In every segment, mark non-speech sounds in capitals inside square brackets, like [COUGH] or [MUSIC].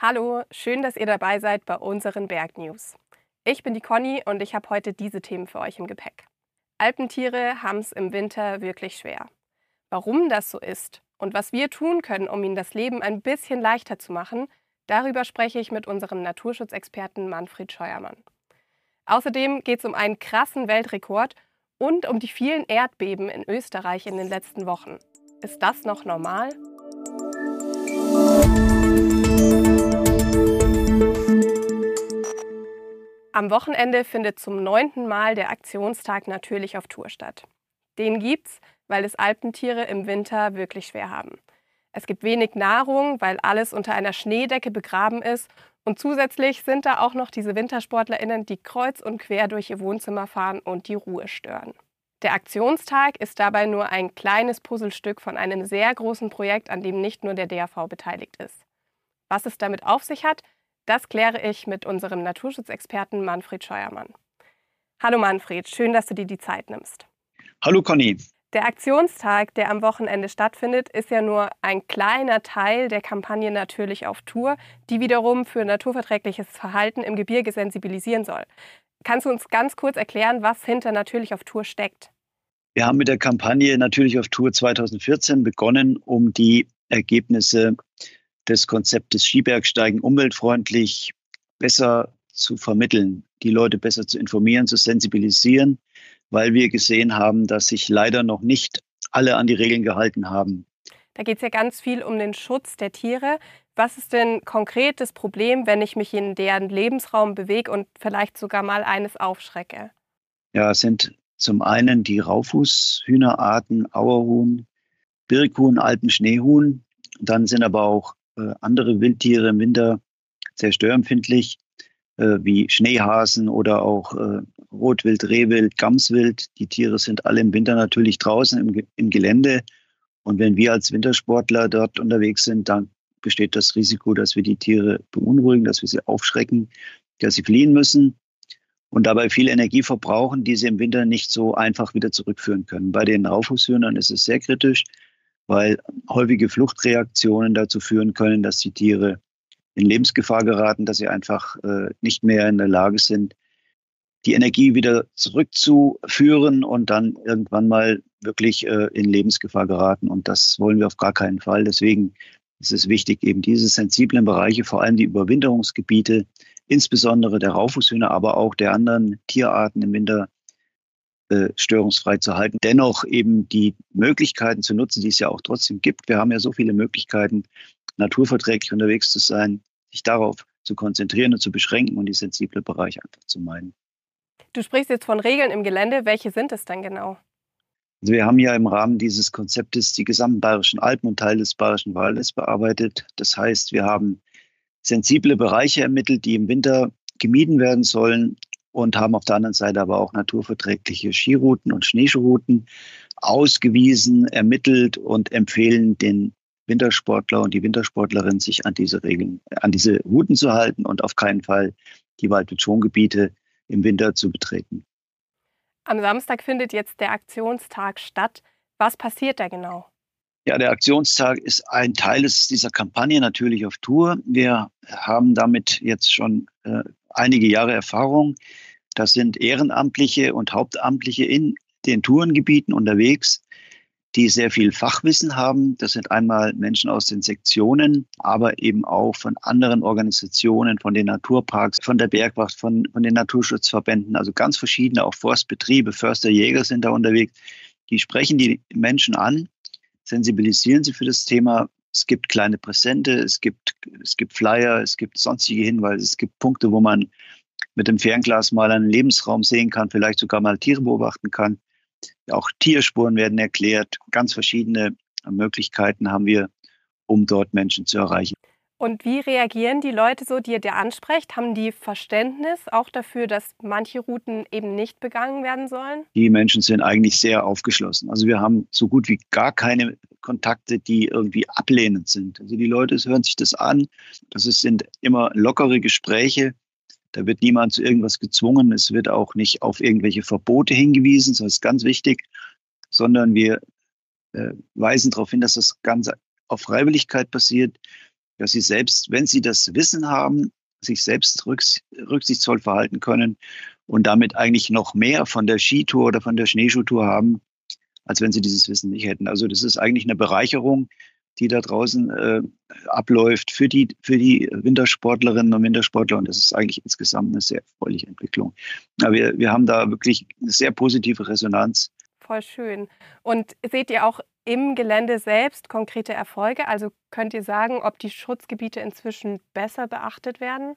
Hallo, schön, dass ihr dabei seid bei unseren Bergnews. Ich bin die Conny und ich habe heute diese Themen für euch im Gepäck. Alpentiere haben es im Winter wirklich schwer. Warum das so ist und was wir tun können, um ihnen das Leben ein bisschen leichter zu machen, darüber spreche ich mit unserem Naturschutzexperten Manfred Scheuermann. Außerdem geht es um einen krassen Weltrekord und um die vielen Erdbeben in Österreich in den letzten Wochen. Ist das noch normal? Am Wochenende findet zum neunten Mal der Aktionstag natürlich auf Tour statt. Den gibt's, weil es Alpentiere im Winter wirklich schwer haben. Es gibt wenig Nahrung, weil alles unter einer Schneedecke begraben ist. Und zusätzlich sind da auch noch diese WintersportlerInnen, die kreuz und quer durch ihr Wohnzimmer fahren und die Ruhe stören. Der Aktionstag ist dabei nur ein kleines Puzzlestück von einem sehr großen Projekt, an dem nicht nur der DAV beteiligt ist. Was es damit auf sich hat, das kläre ich mit unserem Naturschutzexperten Manfred Scheuermann. Hallo Manfred, schön, dass du dir die Zeit nimmst. Hallo Conny. Der Aktionstag, der am Wochenende stattfindet, ist ja nur ein kleiner Teil der Kampagne Natürlich auf Tour, die wiederum für naturverträgliches Verhalten im Gebirge sensibilisieren soll. Kannst du uns ganz kurz erklären, was hinter Natürlich auf Tour steckt? Wir haben mit der Kampagne Natürlich auf Tour 2014 begonnen, um die Ergebnisse des Konzeptes Skibergsteigen umweltfreundlich besser zu vermitteln, die Leute besser zu informieren, zu sensibilisieren, weil wir gesehen haben, dass sich leider noch nicht alle an die Regeln gehalten haben. Da geht es ja ganz viel um den Schutz der Tiere. Was ist denn konkret das Problem, wenn ich mich in deren Lebensraum bewege und vielleicht sogar mal eines aufschrecke? Ja, es sind zum einen die Raufußhühnerarten, Auerhuhn, Birkhuhn, Alpenschneehuhn. Dann sind aber auch äh, andere Wildtiere im Winter sehr störempfindlich, äh, wie Schneehasen oder auch äh, Rotwild, Rehwild, Gamswild. Die Tiere sind alle im Winter natürlich draußen im, im Gelände. Und wenn wir als Wintersportler dort unterwegs sind, dann besteht das Risiko, dass wir die Tiere beunruhigen, dass wir sie aufschrecken, dass sie fliehen müssen und dabei viel Energie verbrauchen, die sie im Winter nicht so einfach wieder zurückführen können. Bei den Raufußhühnern ist es sehr kritisch weil häufige Fluchtreaktionen dazu führen können, dass die Tiere in Lebensgefahr geraten, dass sie einfach äh, nicht mehr in der Lage sind, die Energie wieder zurückzuführen und dann irgendwann mal wirklich äh, in Lebensgefahr geraten. Und das wollen wir auf gar keinen Fall. Deswegen ist es wichtig, eben diese sensiblen Bereiche, vor allem die Überwinterungsgebiete, insbesondere der Raufußhühner, aber auch der anderen Tierarten im Winter äh, störungsfrei zu halten. Dennoch eben die Möglichkeiten zu nutzen, die es ja auch trotzdem gibt. Wir haben ja so viele Möglichkeiten, naturverträglich unterwegs zu sein, sich darauf zu konzentrieren und zu beschränken und die sensible Bereiche einfach zu meiden. Du sprichst jetzt von Regeln im Gelände. Welche sind es denn genau? Also wir haben ja im Rahmen dieses Konzeptes die gesamten bayerischen Alpen und Teil des bayerischen Waldes bearbeitet. Das heißt, wir haben sensible Bereiche ermittelt, die im Winter gemieden werden sollen, und haben auf der anderen Seite aber auch naturverträgliche Skirouten und Schneeschuhrouten ausgewiesen, ermittelt und empfehlen den Wintersportler und die Wintersportlerin, sich an diese Regeln, an diese Routen zu halten und auf keinen Fall die Wald- im Winter zu betreten. Am Samstag findet jetzt der Aktionstag statt. Was passiert da genau? Ja, der Aktionstag ist ein Teil dieser Kampagne natürlich auf Tour. Wir haben damit jetzt schon äh, einige Jahre Erfahrung. Das sind Ehrenamtliche und Hauptamtliche in den Tourengebieten unterwegs, die sehr viel Fachwissen haben. Das sind einmal Menschen aus den Sektionen, aber eben auch von anderen Organisationen, von den Naturparks, von der Bergwacht, von, von den Naturschutzverbänden, also ganz verschiedene, auch Forstbetriebe, Förster, Jäger sind da unterwegs. Die sprechen die Menschen an, sensibilisieren sie für das Thema. Es gibt kleine Präsente, es gibt, es gibt Flyer, es gibt sonstige Hinweise, es gibt Punkte, wo man mit dem Fernglas mal einen Lebensraum sehen kann, vielleicht sogar mal Tiere beobachten kann. Auch Tierspuren werden erklärt. Ganz verschiedene Möglichkeiten haben wir, um dort Menschen zu erreichen. Und wie reagieren die Leute so, die ihr da ansprecht? Haben die Verständnis auch dafür, dass manche Routen eben nicht begangen werden sollen? Die Menschen sind eigentlich sehr aufgeschlossen. Also wir haben so gut wie gar keine Kontakte, die irgendwie ablehnend sind. Also die Leute hören sich das an. Das sind immer lockere Gespräche. Da wird niemand zu irgendwas gezwungen. Es wird auch nicht auf irgendwelche Verbote hingewiesen, das ist ganz wichtig, sondern wir äh, weisen darauf hin, dass das Ganze auf Freiwilligkeit passiert. Dass sie selbst, wenn sie das Wissen haben, sich selbst rücksichtsvoll verhalten können und damit eigentlich noch mehr von der Skitour oder von der Schneeschuhtour haben, als wenn sie dieses Wissen nicht hätten. Also das ist eigentlich eine Bereicherung, die da draußen äh, abläuft für die, für die Wintersportlerinnen und Wintersportler. Und das ist eigentlich insgesamt eine sehr erfreuliche Entwicklung. Aber wir, wir haben da wirklich eine sehr positive Resonanz. Voll schön. Und seht ihr auch im Gelände selbst konkrete Erfolge? Also könnt ihr sagen, ob die Schutzgebiete inzwischen besser beachtet werden?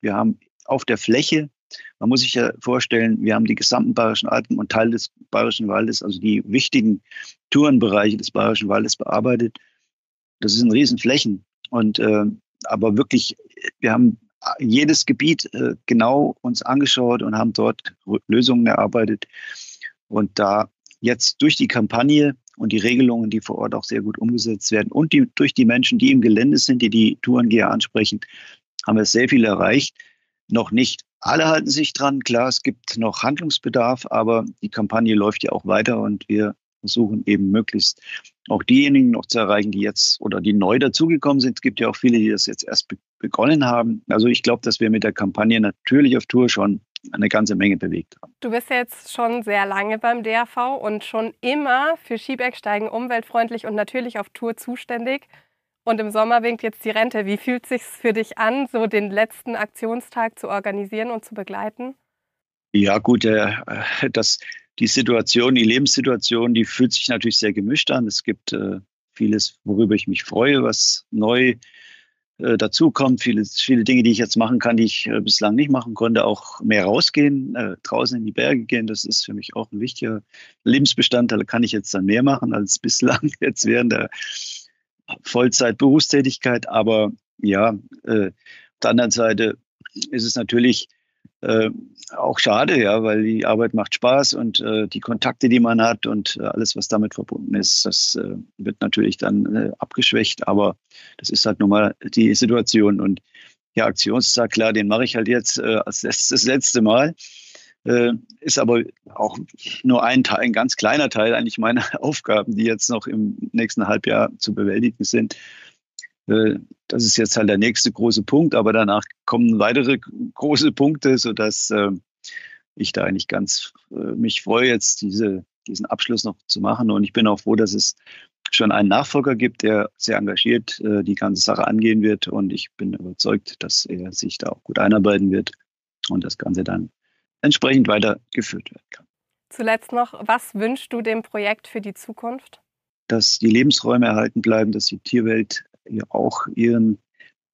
Wir haben auf der Fläche man muss sich ja vorstellen, wir haben die gesamten Bayerischen Alpen und Teil des Bayerischen Waldes, also die wichtigen Tourenbereiche des Bayerischen Waldes bearbeitet. Das sind Riesenflächen. Und äh, aber wirklich, wir haben jedes Gebiet äh, genau uns angeschaut und haben dort Lösungen erarbeitet. Und da jetzt durch die Kampagne und die Regelungen, die vor Ort auch sehr gut umgesetzt werden und die, durch die Menschen, die im Gelände sind, die die Tourengeher ansprechen, haben wir sehr viel erreicht. Noch nicht alle halten sich dran. Klar, es gibt noch Handlungsbedarf, aber die Kampagne läuft ja auch weiter und wir versuchen eben möglichst auch diejenigen noch zu erreichen, die jetzt oder die neu dazugekommen sind. Es gibt ja auch viele, die das jetzt erst be begonnen haben. Also ich glaube, dass wir mit der Kampagne natürlich auf Tour schon eine ganze Menge bewegt haben. Du bist jetzt schon sehr lange beim DRV und schon immer für Skibergsteigen umweltfreundlich und natürlich auf Tour zuständig. Und im Sommer winkt jetzt die Rente. Wie fühlt es sich für dich an, so den letzten Aktionstag zu organisieren und zu begleiten? Ja, gut, äh, das, die Situation, die Lebenssituation, die fühlt sich natürlich sehr gemischt an. Es gibt äh, vieles, worüber ich mich freue, was neu äh, dazukommt. Viele, viele Dinge, die ich jetzt machen kann, die ich äh, bislang nicht machen konnte. Auch mehr rausgehen, äh, draußen in die Berge gehen, das ist für mich auch ein wichtiger Lebensbestandteil. Kann ich jetzt dann mehr machen als bislang [LAUGHS] jetzt während der Vollzeit-Berufstätigkeit. Aber ja, äh, auf der anderen Seite ist es natürlich äh, auch schade, ja, weil die Arbeit macht Spaß und äh, die Kontakte, die man hat und äh, alles, was damit verbunden ist, das äh, wird natürlich dann äh, abgeschwächt. Aber das ist halt nun mal die Situation. Und ja, Aktionstag, klar, den mache ich halt jetzt als das letzte Mal. Ist aber auch nur ein Teil, ein ganz kleiner Teil eigentlich meiner [LAUGHS] Aufgaben, die jetzt noch im nächsten Halbjahr zu bewältigen sind. Äh, das ist jetzt halt der nächste große Punkt, aber danach kommen weitere große Punkte, sodass äh, ich da eigentlich ganz mich freue, jetzt diese, diesen Abschluss noch zu machen. Und ich bin auch froh, dass es schon einen Nachfolger gibt, der sehr engagiert die ganze Sache angehen wird. Und ich bin überzeugt, dass er sich da auch gut einarbeiten wird und das Ganze dann entsprechend weitergeführt werden kann. Zuletzt noch, was wünschst du dem Projekt für die Zukunft? Dass die Lebensräume erhalten bleiben, dass die Tierwelt auch ihren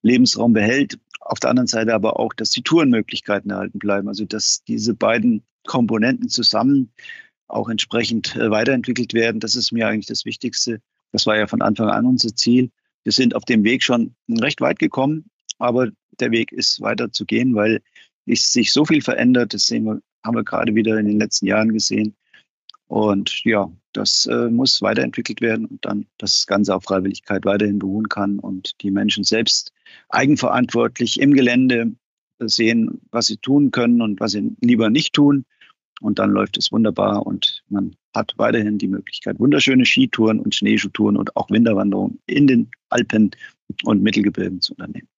Lebensraum behält. Auf der anderen Seite aber auch, dass die Tourenmöglichkeiten erhalten bleiben. Also dass diese beiden Komponenten zusammen auch entsprechend äh, weiterentwickelt werden. Das ist mir eigentlich das Wichtigste. Das war ja von Anfang an unser Ziel. Wir sind auf dem Weg schon recht weit gekommen, aber der Weg ist weiter zu gehen, weil sich so viel verändert. Das sehen wir, haben wir gerade wieder in den letzten Jahren gesehen. Und ja, das äh, muss weiterentwickelt werden und dann das Ganze auf Freiwilligkeit weiterhin beruhen kann und die Menschen selbst eigenverantwortlich im Gelände sehen, was sie tun können und was sie lieber nicht tun. Und dann läuft es wunderbar und man hat weiterhin die Möglichkeit, wunderschöne Skitouren und Schneeschuhtouren und auch Winterwanderungen in den Alpen und Mittelgebirgen zu unternehmen.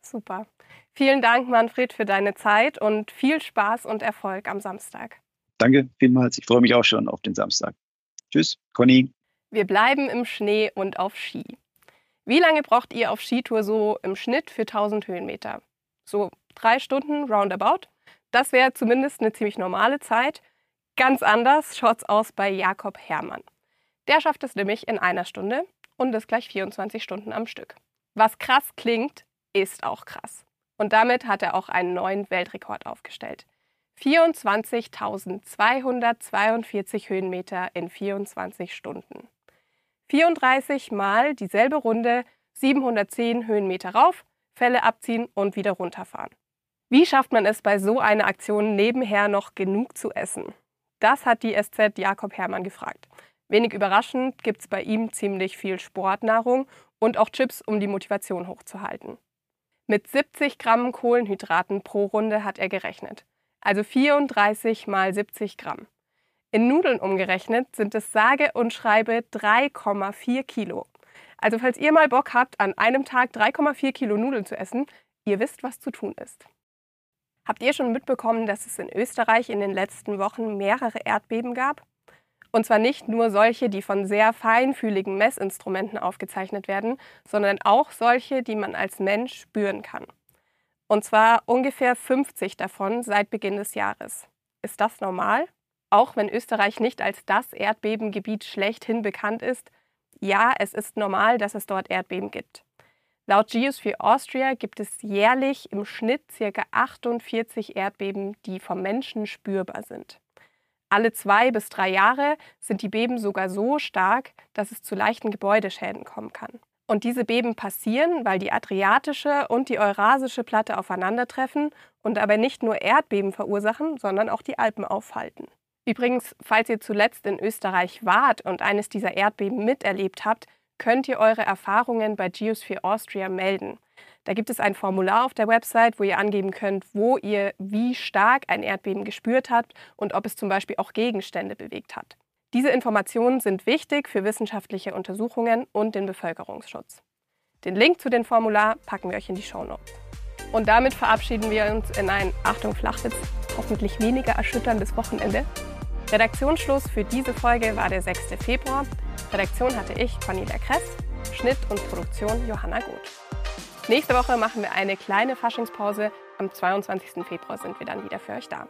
Super. Vielen Dank, Manfred, für deine Zeit und viel Spaß und Erfolg am Samstag. Danke vielmals. Ich freue mich auch schon auf den Samstag. Tschüss, Conny. Wir bleiben im Schnee und auf Ski. Wie lange braucht ihr auf Skitour so im Schnitt für 1000 Höhenmeter? So drei Stunden roundabout? Das wäre zumindest eine ziemlich normale Zeit. Ganz anders schaut es aus bei Jakob Herrmann. Der schafft es nämlich in einer Stunde und das gleich 24 Stunden am Stück. Was krass klingt, ist auch krass. Und damit hat er auch einen neuen Weltrekord aufgestellt. 24.242 Höhenmeter in 24 Stunden. 34 Mal dieselbe Runde, 710 Höhenmeter rauf, Fälle abziehen und wieder runterfahren. Wie schafft man es bei so einer Aktion nebenher noch genug zu essen? Das hat die SZ Jakob Herrmann gefragt. Wenig überraschend gibt es bei ihm ziemlich viel Sportnahrung und auch Chips, um die Motivation hochzuhalten. Mit 70 Gramm Kohlenhydraten pro Runde hat er gerechnet. Also 34 mal 70 Gramm. In Nudeln umgerechnet sind es sage und schreibe 3,4 Kilo. Also falls ihr mal Bock habt, an einem Tag 3,4 Kilo Nudeln zu essen, ihr wisst, was zu tun ist. Habt ihr schon mitbekommen, dass es in Österreich in den letzten Wochen mehrere Erdbeben gab? Und zwar nicht nur solche, die von sehr feinfühligen Messinstrumenten aufgezeichnet werden, sondern auch solche, die man als Mensch spüren kann. Und zwar ungefähr 50 davon seit Beginn des Jahres. Ist das normal? Auch wenn Österreich nicht als das Erdbebengebiet schlechthin bekannt ist, ja, es ist normal, dass es dort Erdbeben gibt. Laut Geosphere Austria gibt es jährlich im Schnitt ca. 48 Erdbeben, die vom Menschen spürbar sind. Alle zwei bis drei Jahre sind die Beben sogar so stark, dass es zu leichten Gebäudeschäden kommen kann. Und diese Beben passieren, weil die adriatische und die eurasische Platte aufeinandertreffen und dabei nicht nur Erdbeben verursachen, sondern auch die Alpen aufhalten. Übrigens, falls ihr zuletzt in Österreich wart und eines dieser Erdbeben miterlebt habt, könnt ihr eure Erfahrungen bei Geosphere Austria melden. Da gibt es ein Formular auf der Website, wo ihr angeben könnt, wo ihr wie stark ein Erdbeben gespürt habt und ob es zum Beispiel auch Gegenstände bewegt hat. Diese Informationen sind wichtig für wissenschaftliche Untersuchungen und den Bevölkerungsschutz. Den Link zu dem Formular packen wir euch in die Show Notes. Und damit verabschieden wir uns in ein, Achtung Flachwitz, hoffentlich weniger erschütterndes Wochenende. Redaktionsschluss für diese Folge war der 6. Februar. Redaktion hatte ich, Cornelia Kress, Schnitt und Produktion Johanna Goth. Nächste Woche machen wir eine kleine Faschingspause. Am 22. Februar sind wir dann wieder für euch da.